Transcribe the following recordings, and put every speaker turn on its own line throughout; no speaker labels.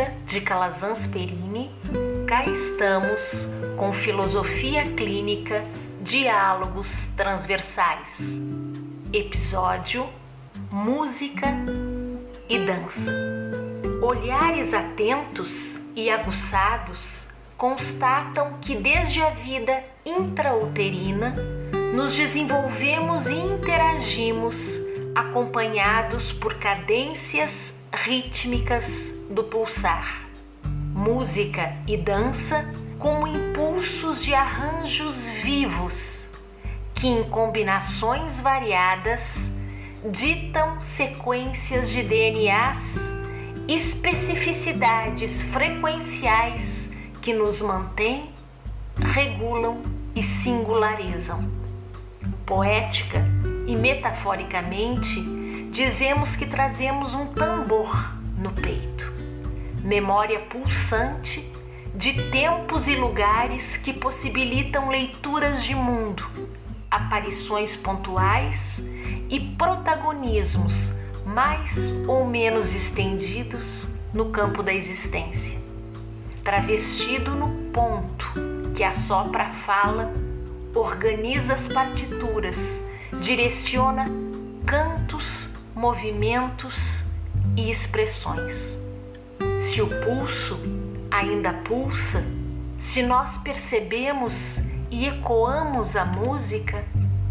Rita de Calazans Perini, cá estamos com Filosofia Clínica Diálogos Transversais. Episódio Música e Dança. Olhares atentos e aguçados constatam que desde a vida intrauterina nos desenvolvemos e interagimos acompanhados por cadências rítmicas do pulsar. Música e dança como impulsos de arranjos vivos que, em combinações variadas, ditam sequências de DNAs, especificidades frequenciais que nos mantêm, regulam e singularizam. Poética e metaforicamente, dizemos que trazemos um tambor no peito, memória pulsante de tempos e lugares que possibilitam leituras de mundo, aparições pontuais e protagonismos mais ou menos estendidos no campo da existência, travestido no ponto que a fala, organiza as partituras, direciona cantos, movimentos e expressões. Se o pulso ainda pulsa, se nós percebemos e ecoamos a música,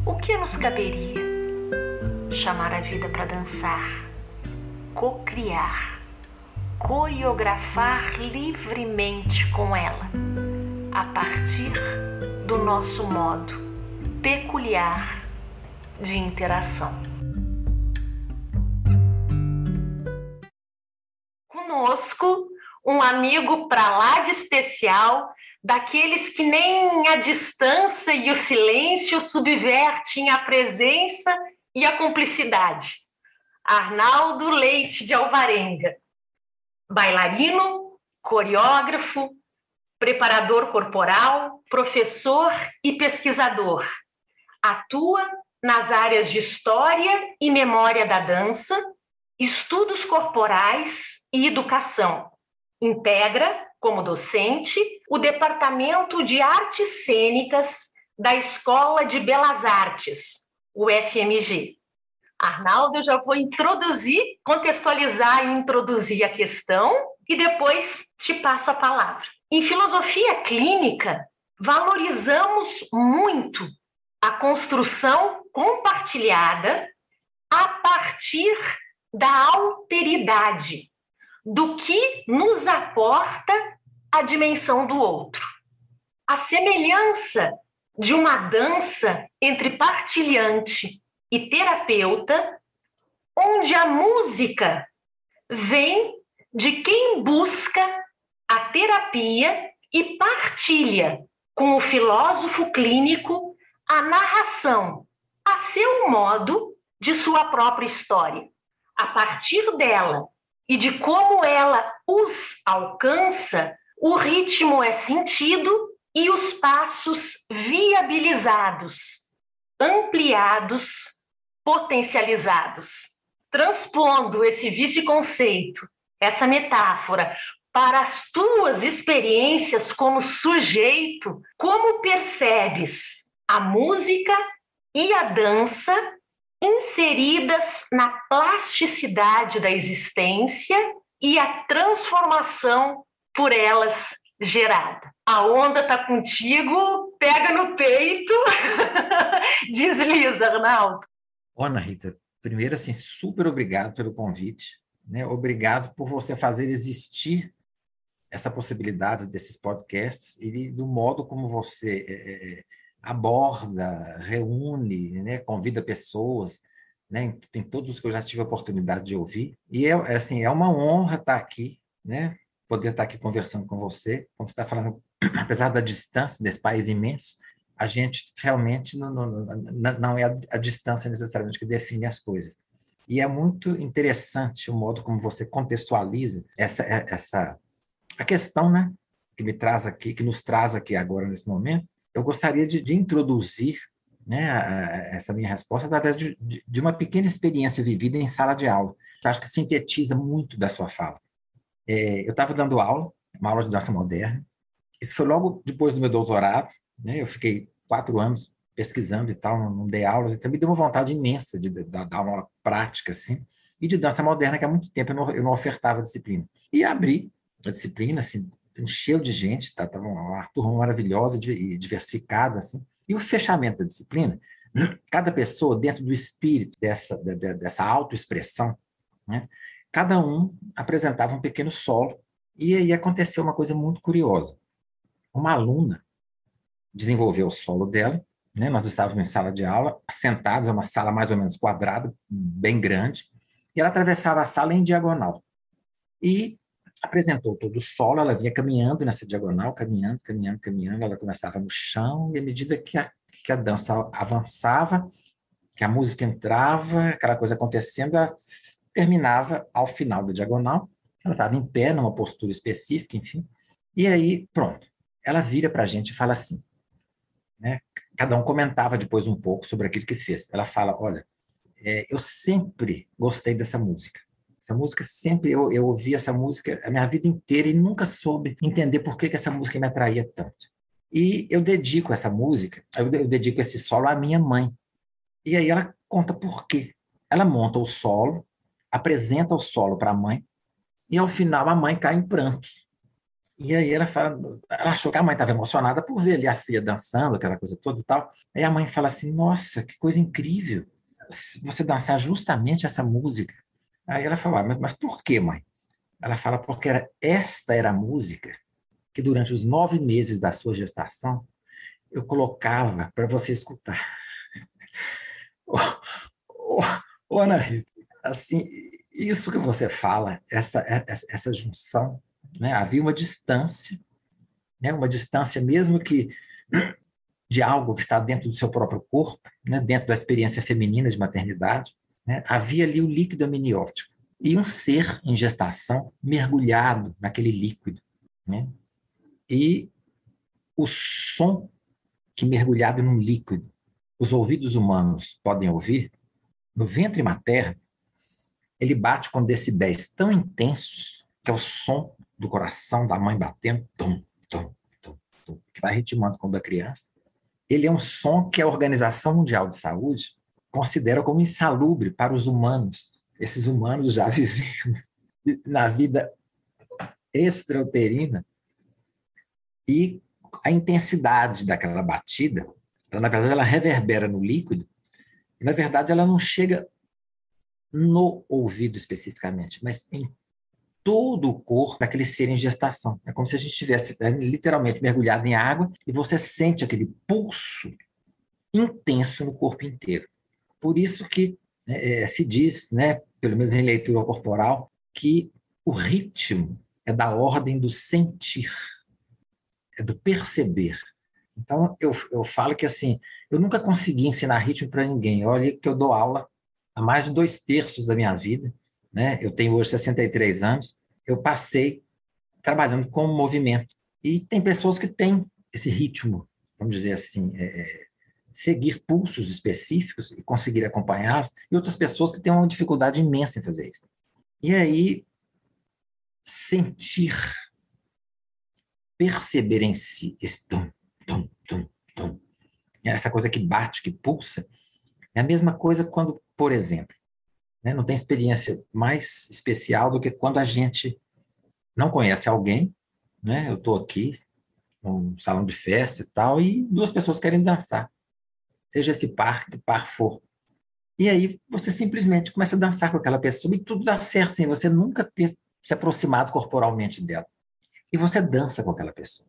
o que nos caberia? Chamar a vida para dançar, cocriar, coreografar livremente com ela, a partir do nosso modo peculiar de interação. Um amigo para lá de especial, daqueles que nem a distância e o silêncio subvertem a presença e a cumplicidade. Arnaldo Leite de Alvarenga, bailarino, coreógrafo, preparador corporal, professor e pesquisador. Atua nas áreas de história e memória da dança, estudos corporais e educação. Integra, como docente, o Departamento de Artes Cênicas da Escola de Belas Artes, o FMG. Arnaldo, eu já vou introduzir, contextualizar e introduzir a questão e depois te passo a palavra. Em filosofia clínica, valorizamos muito a construção compartilhada a partir da alteridade, do que nos aporta a dimensão do outro. A semelhança de uma dança entre partilhante e terapeuta, onde a música vem de quem busca a terapia e partilha com o filósofo clínico a narração, a seu modo, de sua própria história. A partir dela e de como ela os alcança, o ritmo é sentido e os passos viabilizados, ampliados, potencializados. Transpondo esse vice-conceito, essa metáfora, para as tuas experiências como sujeito, como percebes a música e a dança inseridas na plasticidade da existência e a transformação por elas gerada. A onda tá contigo, pega no peito, desliza, Arnaldo.
Ana Rita, primeiro assim, super obrigado pelo convite, né? Obrigado por você fazer existir essa possibilidade desses podcasts e do modo como você é, aborda, reúne, né, convida pessoas, né, em, todos os que eu já tive a oportunidade de ouvir. E é, é, assim, é uma honra estar aqui, né, poder estar aqui conversando com você, como você está falando, apesar da distância desse país imenso, a gente realmente não, não, não é a, a distância necessariamente que define as coisas. E é muito interessante o modo como você contextualiza essa, essa a questão, né, que me traz aqui, que nos traz aqui agora nesse momento, eu gostaria de, de introduzir né, a, essa minha resposta através de, de, uma pequena experiência vivida em sala de aula, que acho que sintetiza muito da sua fala. é, eu estava dando aula, uma aula de dança moderna. Isso foi logo depois do meu doutorado, né? Eu fiquei quatro anos pesquisando e tal, não, não dei aulas, então me deu uma vontade imensa de, dar uma prática, assim, e de dança moderna, que há muito tempo eu não, eu não ofertava disciplina. E abri a disciplina, assim, encheu de gente, tá, tava uma turma maravilhosa e diversificada, assim. E o fechamento da disciplina, cada pessoa, dentro do espírito dessa, dessa autoexpressão, né, cada um apresentava um pequeno solo, e aí aconteceu uma coisa muito curiosa. Uma aluna desenvolveu o solo dela, né, nós estávamos em sala de aula, sentados, é uma sala mais ou menos quadrada, bem grande, e ela atravessava a sala em diagonal. E apresentou todo o solo, ela vinha caminhando nessa diagonal, caminhando, caminhando, caminhando, ela começava no chão, e à medida que a, que a dança avançava, que a música entrava, aquela coisa acontecendo, ela terminava ao final da diagonal, ela estava em pé, numa postura específica, enfim, e aí, pronto, ela vira para a gente e fala assim, né? cada um comentava depois um pouco sobre aquilo que fez. Ela fala, olha, é, eu sempre gostei dessa música, essa música sempre, eu, eu ouvi essa música a minha vida inteira e nunca soube entender por que, que essa música me atraía tanto. E eu dedico essa música, eu, eu dedico esse solo à minha mãe. E aí ela conta por quê. Ela monta o solo, apresenta o solo para a mãe, e ao final a mãe cai em prantos. E aí ela fala, ela achou que a mãe estava emocionada por ver ali a filha dançando, aquela coisa toda e tal. Aí a mãe fala assim: Nossa, que coisa incrível! Você dançar justamente essa música. Aí ela falou, ah, mas, por que, mãe? Ela fala, porque era, esta era a música que durante os nove meses da sua gestação eu colocava para você escutar. Oh, oh, Ana Rita, assim, isso que você fala, essa, essa, essa junção, né? havia uma distância, né? uma distância mesmo que de algo que está dentro do seu próprio corpo, né? dentro da experiência feminina de maternidade, né? Havia ali o líquido amniótico e um ser em gestação mergulhado naquele líquido. Né? E o som que mergulhado num líquido os ouvidos humanos podem ouvir, no ventre materno, ele bate com decibéis tão intensos que é o som do coração da mãe batendo, tum, tum, tum, tum, que vai ritmando quando a criança. Ele é um som que a Organização Mundial de Saúde considera como insalubre para os humanos, esses humanos já vivendo na vida extrauterina, e a intensidade daquela batida, ela, na verdade, ela reverbera no líquido, e, na verdade, ela não chega no ouvido especificamente, mas em todo o corpo daquele ser em gestação. É como se a gente estivesse é, literalmente mergulhado em água e você sente aquele pulso intenso no corpo inteiro. Por isso que né, é, se diz, né, pelo menos em leitura corporal, que o ritmo é da ordem do sentir, é do perceber. Então, eu, eu falo que assim, eu nunca consegui ensinar ritmo para ninguém. Olha que eu dou aula há mais de dois terços da minha vida, né? Eu tenho hoje 63 anos, eu passei trabalhando com movimento. E tem pessoas que têm esse ritmo, vamos dizer assim, é, é seguir pulsos específicos e conseguir acompanhá-los, e outras pessoas que têm uma dificuldade imensa em fazer isso. E aí, sentir, perceber em si esse tum, tum, tum, tum, essa coisa que bate, que pulsa, é a mesma coisa quando, por exemplo, né, não tem experiência mais especial do que quando a gente não conhece alguém, né? Eu estou aqui num salão de festa e tal, e duas pessoas querem dançar seja esse par que par for. E aí você simplesmente começa a dançar com aquela pessoa e tudo dá certo, sem você nunca ter se aproximado corporalmente dela. E você dança com aquela pessoa.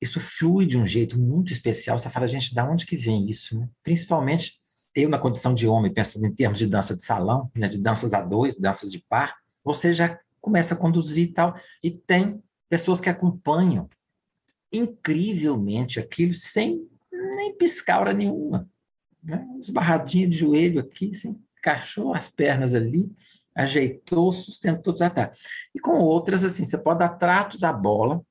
Isso flui de um jeito muito especial. Você fala, gente, da onde que vem isso? Né? Principalmente eu, na condição de homem, pensando em termos de dança de salão, né, de danças a dois, danças de par, você já começa a conduzir e tal. E tem pessoas que acompanham incrivelmente aquilo sem nem piscar hora nenhuma. Né? Esbarradinha de joelho aqui, assim, encaixou as pernas ali, ajeitou, sustentou, já tá. E com outras, assim, você pode dar tratos à bola,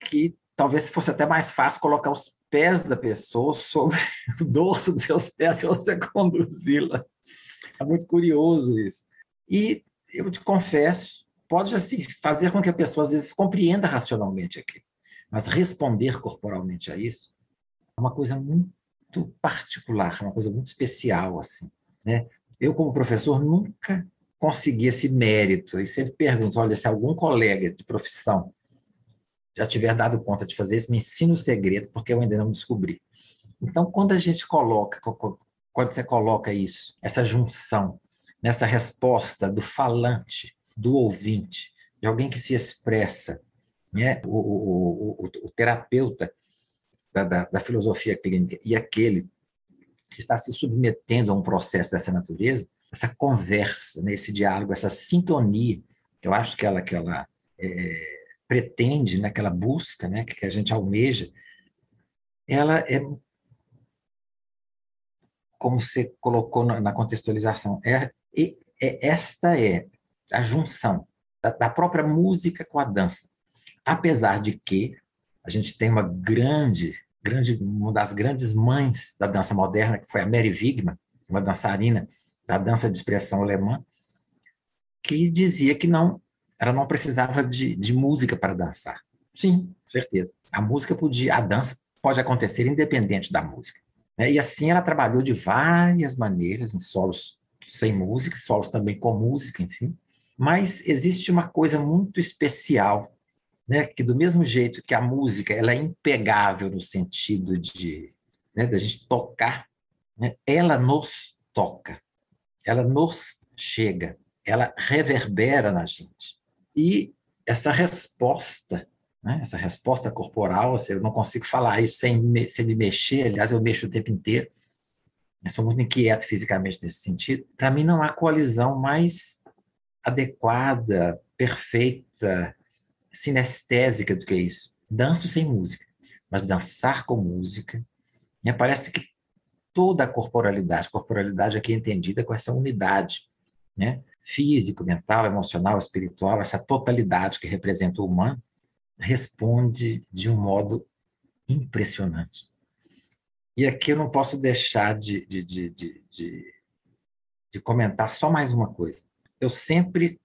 que talvez fosse até mais fácil colocar os pés da pessoa sobre o dorso dos seus pés e você conduzi-la. É muito curioso isso. E eu te confesso, pode assim, fazer com que a pessoa, às vezes, compreenda racionalmente aquilo. Mas responder corporalmente a isso uma coisa muito particular, uma coisa muito especial. assim. Né? Eu, como professor, nunca consegui esse mérito. E sempre pergunto: olha, se algum colega de profissão já tiver dado conta de fazer isso, me ensina o segredo, porque eu ainda não descobri. Então, quando a gente coloca, quando você coloca isso, essa junção, nessa resposta do falante, do ouvinte, de alguém que se expressa, né? o, o, o, o terapeuta da, da, da, filosofia clínica e aquele que está se submetendo a um processo dessa natureza, essa conversa, né? esse diálogo, essa sintonia, que eu acho que ela, que ela é, pretende, né? que ela busca, né? que a gente almeja, ela é como você colocou na contextualização, é, é, esta é a junção da, da própria música com a dança. Apesar de que a gente tem uma grande, grande, uma das grandes mães da dança moderna, que foi a Mary Wigman, uma dançarina da dança de expressão alemã, que dizia que não, ela não precisava de, de música para dançar. Sim, certeza. A música podia, a dança pode acontecer independente da música. Né? E assim ela trabalhou de várias maneiras, em solos sem música, solos também com música, enfim. Mas existe uma coisa muito especial, né? que do mesmo jeito que a música ela é impegável no sentido de né, da gente tocar, né? ela nos toca, ela nos chega, ela reverbera na gente. E essa resposta né? essa resposta corporal, assim, eu não consigo falar isso sem me, sem me mexer, aliás, eu mexo o tempo inteiro, eu sou muito inquieto fisicamente nesse sentido. Para mim, não há coalizão mais adequada, perfeita, sinestésica do que isso. Danço sem música, mas dançar com música, me parece que toda a corporalidade, corporalidade aqui é entendida com essa unidade, né? físico, mental, emocional, espiritual, essa totalidade que representa o humano, responde de um modo impressionante. E aqui eu não posso deixar de, de, de, de, de comentar só mais uma coisa. Eu sempre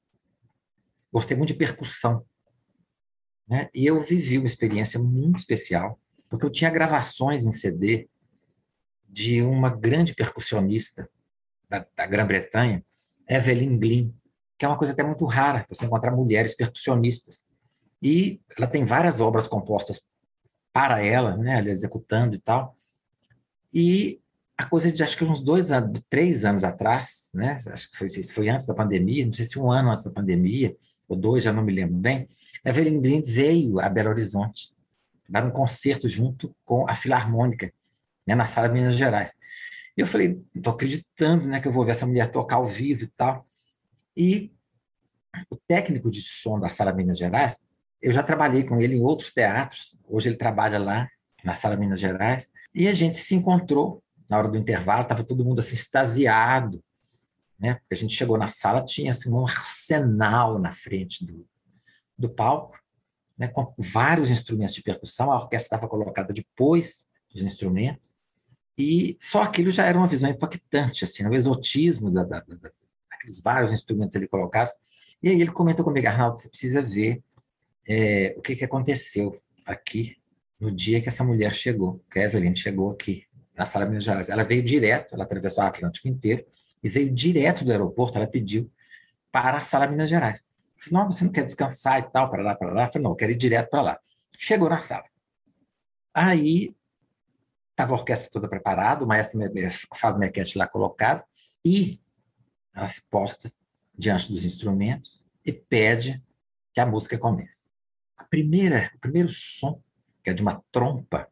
gostei muito de percussão. Né? E eu vivi uma experiência muito especial, porque eu tinha gravações em CD de uma grande percussionista da, da Grã-Bretanha, Evelyn Glynn, que é uma coisa até muito rara, você encontrar mulheres percussionistas. E ela tem várias obras compostas para ela, né, ela executando e tal. E a coisa de acho que uns dois anos, três anos atrás, né, acho que foi, foi antes da pandemia, não sei se um ano antes da pandemia, ou dois, já não me lembro bem, Evelyn Green veio a Belo Horizonte dar um concerto junto com a Filarmônica, né, na Sala de Minas Gerais. E eu falei, estou acreditando né, que eu vou ver essa mulher tocar ao vivo e tal. E o técnico de som da Sala Minas Gerais eu já trabalhei com ele em outros teatros, hoje ele trabalha lá na Sala Minas Gerais, e a gente se encontrou na hora do intervalo, estava todo mundo assim extasiado, né? Porque a gente chegou na sala, tinha assim, um arsenal na frente do, do palco, né? com vários instrumentos de percussão, a orquestra estava colocada depois dos instrumentos, e só aquilo já era uma visão impactante, assim, o exotismo da, da, da, daqueles vários instrumentos ali colocados. E aí ele comentou comigo, Arnaldo, você precisa ver é, o que, que aconteceu aqui no dia que essa mulher chegou, que a Evelyn chegou aqui na sala de Minas Gerais. Ela veio direto, ela atravessou o Atlântico inteiro e veio direto do aeroporto, ela pediu para a sala Minas Gerais. Eu falei, não, você não quer descansar e tal, para lá, para lá? Eu falei, não, eu quero ir direto para lá. Chegou na sala. Aí estava a orquestra toda preparada, o maestro Fábio Mequete lá colocado, e ela se posta diante dos instrumentos e pede que a música comece a primeira, o primeiro som, que é de uma trompa,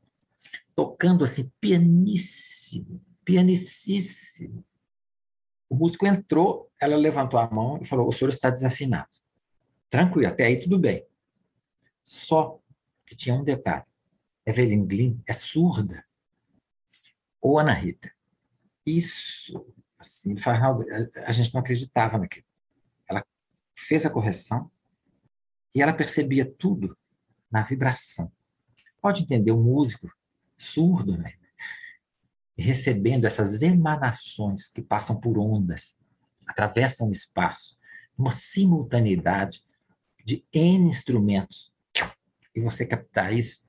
tocando assim pianíssimo, pianicíssimo. O músico entrou, ela levantou a mão e falou: "O senhor está desafinado". Tranquilo, até aí tudo bem. Só que tinha um detalhe. Evelyn Glynn é surda. Ou Ana Rita. Isso, assim, a gente não acreditava naquilo. Ela fez a correção, e ela percebia tudo na vibração. Pode entender o músico surdo, né? Recebendo essas emanações que passam por ondas, atravessam o espaço, uma simultaneidade, de N instrumentos e você captar isso.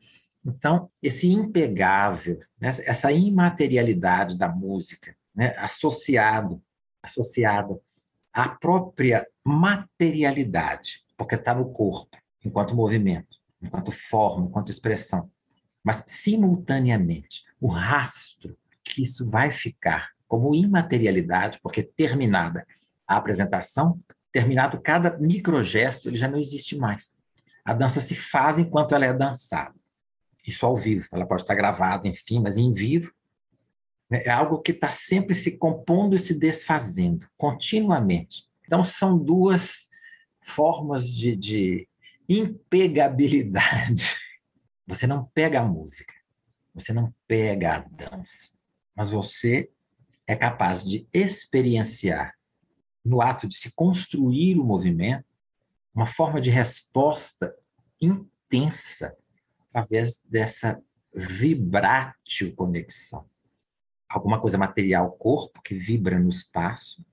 Então, esse impegável, né, essa imaterialidade da música, né, associado, associada à própria materialidade, porque está no corpo, enquanto movimento, enquanto forma, enquanto expressão. Mas, simultaneamente, o rastro que isso vai ficar como imaterialidade, porque terminada a apresentação, terminado cada microgesto, ele já não existe mais. A dança se faz enquanto ela é dançada. Isso ao vivo. Ela pode estar gravada, enfim, mas em vivo né, é algo que está sempre se compondo e se desfazendo, continuamente. Então, são duas formas de, de impegabilidade. Você não pega a música, você não pega a dança, mas você é capaz de experienciar, no ato de se construir o movimento, uma forma de resposta intensa através dessa vibrátil conexão. Alguma coisa material, corpo que vibra no espaço,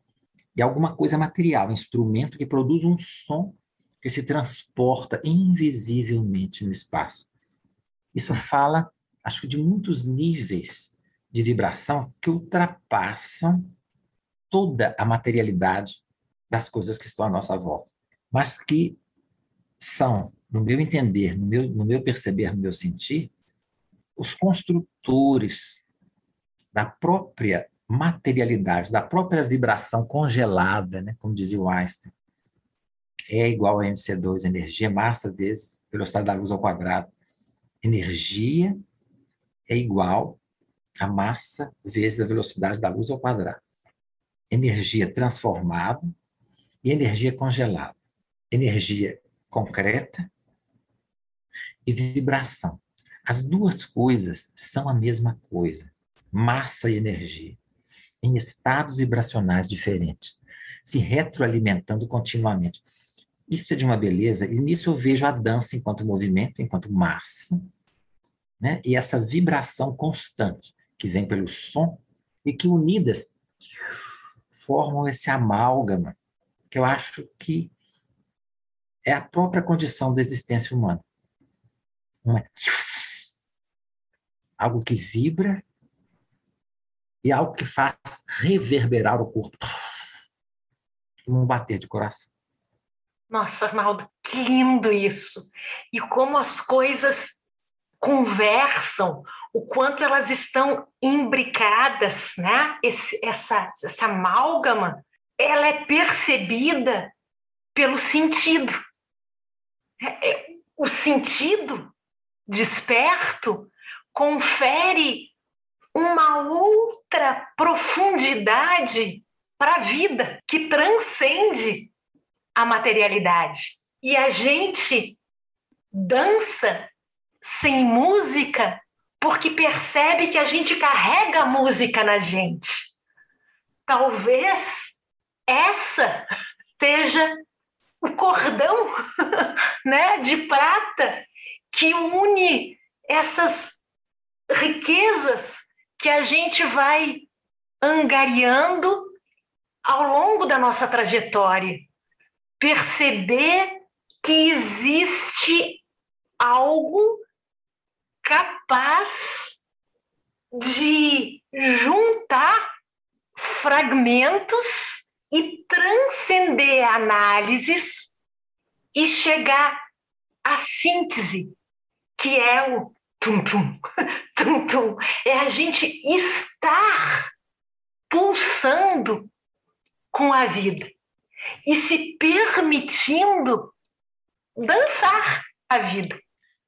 e alguma coisa material, instrumento que produz um som que se transporta invisivelmente no espaço. Isso fala, acho que, de muitos níveis de vibração que ultrapassam toda a materialidade das coisas que estão à nossa volta, mas que são, no meu entender, no meu, no meu perceber, no meu sentir, os construtores da própria materialidade, da própria vibração congelada, né, como dizia o Einstein. É igual a mc2, energia, massa vezes velocidade da luz ao quadrado. Energia é igual a massa vezes a velocidade da luz ao quadrado. Energia transformada e energia congelada. Energia concreta e vibração. As duas coisas são a mesma coisa, massa e energia, em estados vibracionais diferentes, se retroalimentando continuamente. Isso é de uma beleza, e nisso eu vejo a dança enquanto movimento, enquanto massa, né? e essa vibração constante que vem pelo som e que unidas formam esse amálgama que eu acho que é a própria condição da existência humana. Não é? Algo que vibra e algo que faz reverberar o corpo. Um bater de coração.
Nossa, Arnaldo, que lindo isso! E como as coisas conversam o quanto elas estão imbricadas, né? Esse, essa, essa amálgama, ela é percebida pelo sentido. É, é, o sentido desperto confere uma outra profundidade para a vida que transcende a materialidade. E a gente dança sem música porque percebe que a gente carrega a música na gente. Talvez essa seja o cordão né, de prata que une essas riquezas que a gente vai angariando ao longo da nossa trajetória. Perceber que existe algo capaz de juntar fragmentos e transcender análises e chegar à síntese, que é o tum-tum, tum-tum. É a gente estar pulsando com a vida e se permitindo dançar a vida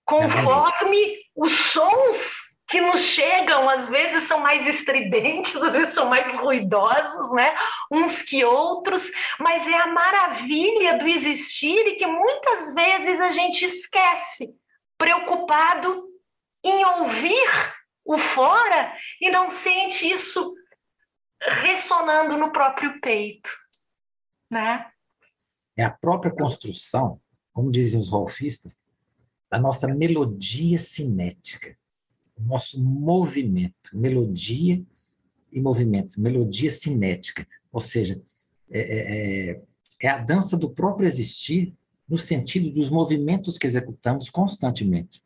conforme os sons que nos chegam, às vezes são mais estridentes, às vezes são mais ruidosos, né? Uns que outros, mas é a maravilha do existir e que muitas vezes a gente esquece, preocupado em ouvir o fora e não sente isso ressonando no próprio peito, né?
É a própria construção, como dizem os rolfistas, a nossa melodia cinética, o nosso movimento, melodia e movimento, melodia cinética, ou seja, é, é, é, é a dança do próprio existir no sentido dos movimentos que executamos constantemente.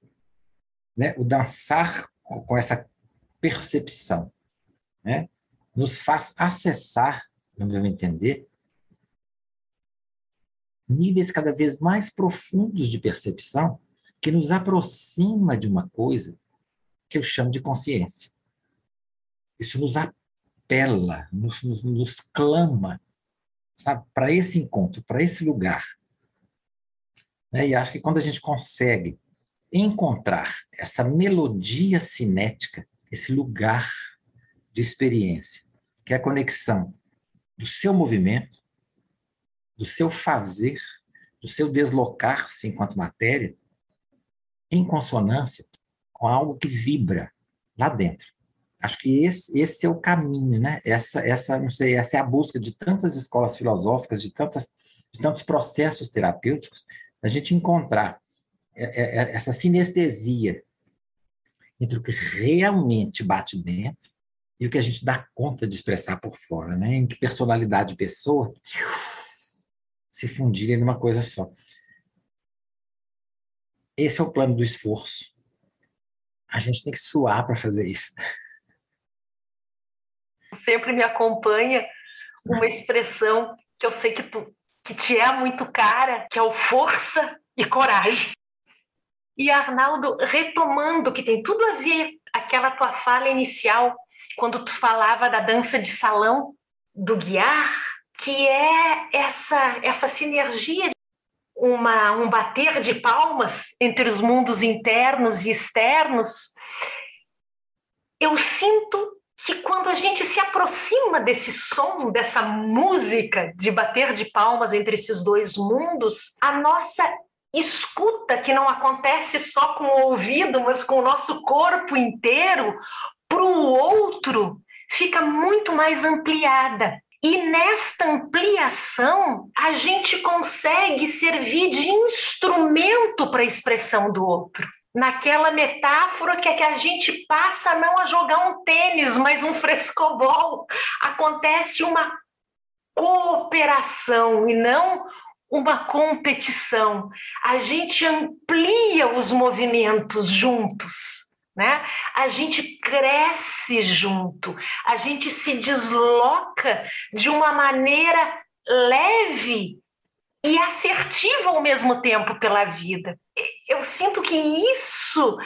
Né? O dançar com essa percepção né? nos faz acessar, no meu entender, níveis cada vez mais profundos de percepção que nos aproxima de uma coisa que eu chamo de consciência. Isso nos apela, nos, nos, nos clama, sabe, para esse encontro, para esse lugar. Né? E acho que quando a gente consegue encontrar essa melodia cinética, esse lugar de experiência, que é a conexão do seu movimento, do seu fazer, do seu deslocar-se enquanto matéria, em consonância com algo que vibra lá dentro. Acho que esse, esse é o caminho, né? Essa, essa, não sei, essa é a busca de tantas escolas filosóficas, de, tantas, de tantos processos terapêuticos, a gente encontrar é, é, é, essa sinestesia entre o que realmente bate dentro e o que a gente dá conta de expressar por fora, né? Em que personalidade de pessoa se fundirem numa coisa só. Esse é o plano do esforço. A gente tem que suar para fazer isso.
Sempre me acompanha uma expressão que eu sei que tu que te é muito cara, que é o força e coragem. E Arnaldo, retomando, que tem tudo a ver aquela tua fala inicial, quando tu falava da dança de salão do guiar, que é essa, essa sinergia, uma, um bater de palmas entre os mundos internos e externos. Eu sinto que quando a gente se aproxima desse som, dessa música de bater de palmas entre esses dois mundos, a nossa escuta, que não acontece só com o ouvido, mas com o nosso corpo inteiro, para o outro, fica muito mais ampliada. E nesta ampliação, a gente consegue servir de instrumento para a expressão do outro naquela metáfora que é que a gente passa não a jogar um tênis, mas um frescobol. Acontece uma cooperação e não uma competição. A gente amplia os movimentos juntos. Né? A gente cresce junto, a gente se desloca de uma maneira leve e assertiva ao mesmo tempo pela vida. Eu sinto que isso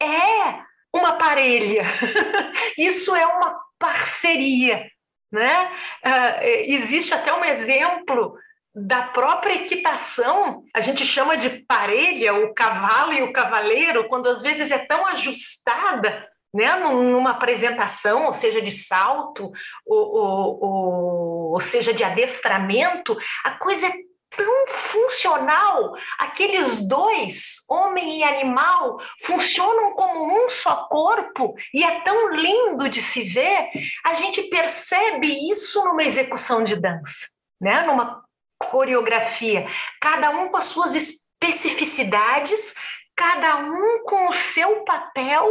é uma parelha, isso é uma parceria. Né? Uh, existe até um exemplo da própria equitação, a gente chama de parelha, o cavalo e o cavaleiro, quando às vezes é tão ajustada né, numa apresentação, ou seja, de salto, ou, ou, ou, seja, de adestramento, a coisa é tão funcional. Aqueles dois, homem e animal, funcionam como um só corpo e é tão lindo de se ver. A gente percebe isso numa execução de dança, né? numa coreografia. Cada um com as suas especificidades, cada um com o seu papel,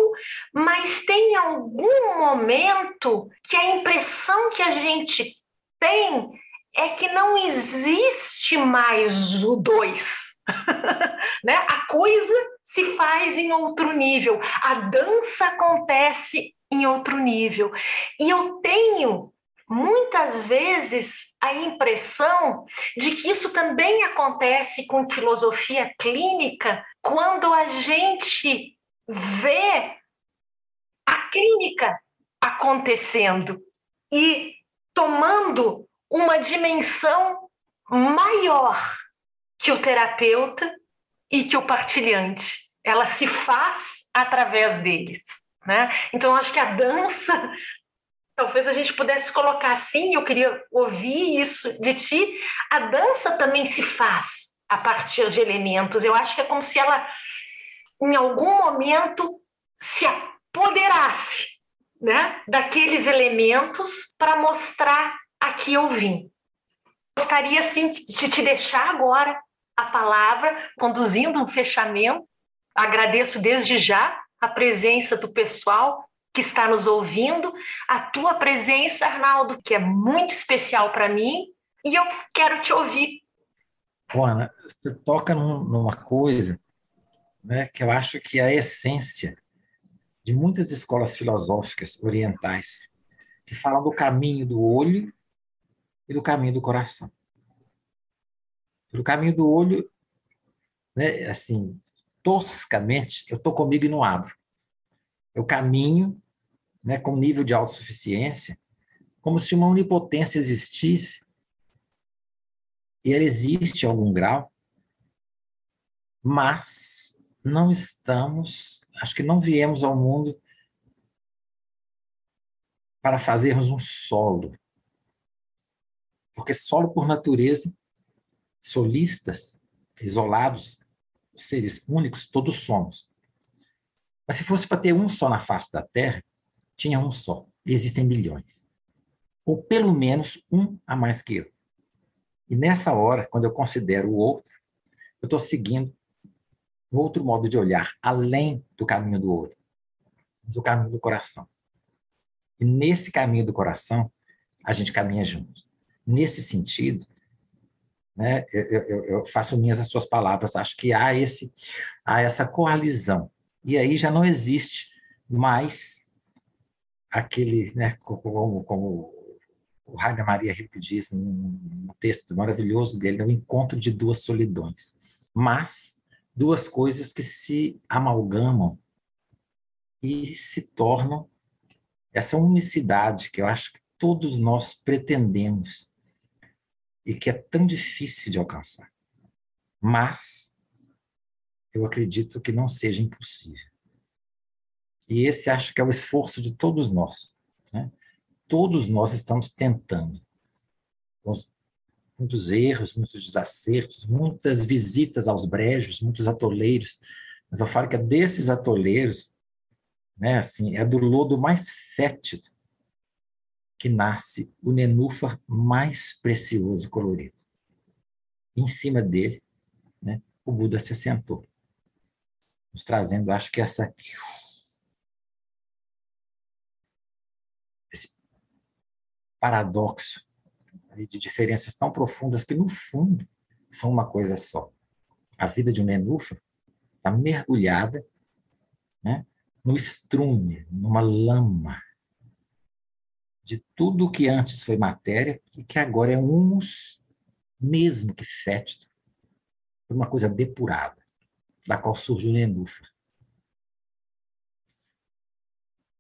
mas tem algum momento que a impressão que a gente tem é que não existe mais o dois. né? A coisa se faz em outro nível, a dança acontece em outro nível. E eu tenho muitas vezes a impressão de que isso também acontece com filosofia clínica quando a gente vê a clínica acontecendo e tomando uma dimensão maior que o terapeuta e que o partilhante. Ela se faz através deles. Né? Então, acho que a dança, talvez a gente pudesse colocar assim, eu queria ouvir isso de ti, a dança também se faz a partir de elementos. Eu acho que é como se ela, em algum momento, se apoderasse né, daqueles elementos para mostrar aqui eu vim. Gostaria, sim, de te deixar agora a palavra, conduzindo um fechamento. Agradeço desde já a presença do pessoal que está nos ouvindo, a tua presença, Arnaldo, que é muito especial para mim, e eu quero te ouvir
Ana, você toca numa coisa né, que eu acho que é a essência de muitas escolas filosóficas orientais que falam do caminho do olho e do caminho do coração. Do caminho do olho, né, assim, toscamente, eu estou comigo e não abro. Eu caminho né, com nível de autossuficiência, como se uma onipotência existisse, e ela existe em algum grau, mas não estamos, acho que não viemos ao mundo para fazermos um solo. Porque solo por natureza, solistas, isolados, seres únicos, todos somos. Mas se fosse para ter um só na face da Terra, tinha um só. Existem milhões. Ou pelo menos um a mais que eu. E nessa hora, quando eu considero o outro, eu estou seguindo um outro modo de olhar, além do caminho do olho, do caminho do coração. E nesse caminho do coração, a gente caminha junto. Nesse sentido, né, eu, eu, eu, faço minhas as suas palavras, acho que há, esse, há essa coalizão. E aí já não existe mais aquele, né, como, como o Rainer Maria Rilke diz num texto maravilhoso dele, é o encontro de duas solidões. Mas duas coisas que se amalgamam e se tornam essa unicidade que eu acho que todos nós pretendemos e que é tão difícil de alcançar. Mas eu acredito que não seja impossível. E esse acho que é o esforço de todos nós. Né? Todos nós estamos tentando. Muitos erros, muitos desacertos, muitas visitas aos brejos, muitos atoleiros. Mas eu falo que é desses atoleiros, né, assim, é do lodo mais fétido que nasce o nenúfar mais precioso e colorido. Em cima dele, né, o Buda se assentou, nos trazendo, acho que essa paradoxo de diferenças tão profundas que no fundo são uma coisa só. A vida de um nenúfar está mergulhada, né, no estrume, numa lama de tudo que antes foi matéria e que agora é humus, mesmo que fétido, por uma coisa depurada, da qual surge o nenúfar.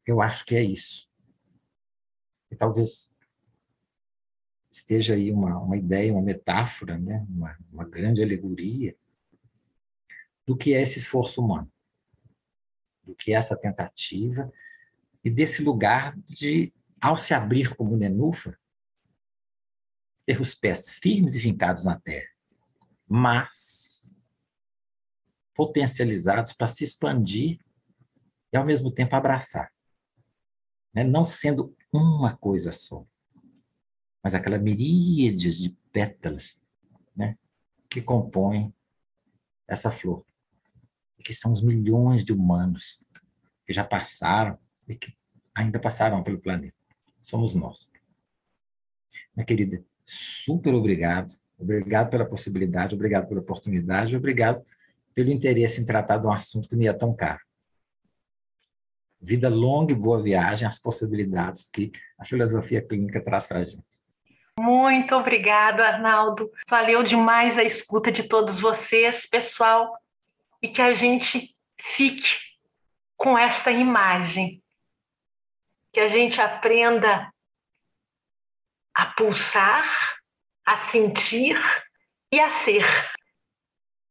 Eu acho que é isso. E talvez esteja aí uma, uma ideia, uma metáfora, né? uma, uma grande alegoria do que é esse esforço humano, do que é essa tentativa e desse lugar de ao se abrir como nenúfar, ter os pés firmes e fincados na terra, mas potencializados para se expandir e, ao mesmo tempo, abraçar. Né? Não sendo uma coisa só, mas aquela miríades de pétalas né? que compõem essa flor, que são os milhões de humanos que já passaram e que ainda passarão pelo planeta somos nós. Minha querida, super obrigado. Obrigado pela possibilidade, obrigado pela oportunidade, obrigado pelo interesse em tratar de um assunto que me é tão caro. Vida longa e boa viagem, as possibilidades que a filosofia clínica traz para a gente.
Muito obrigado, Arnaldo. Valeu demais a escuta de todos vocês, pessoal, e que a gente fique com esta imagem que a gente aprenda a pulsar, a sentir e a ser.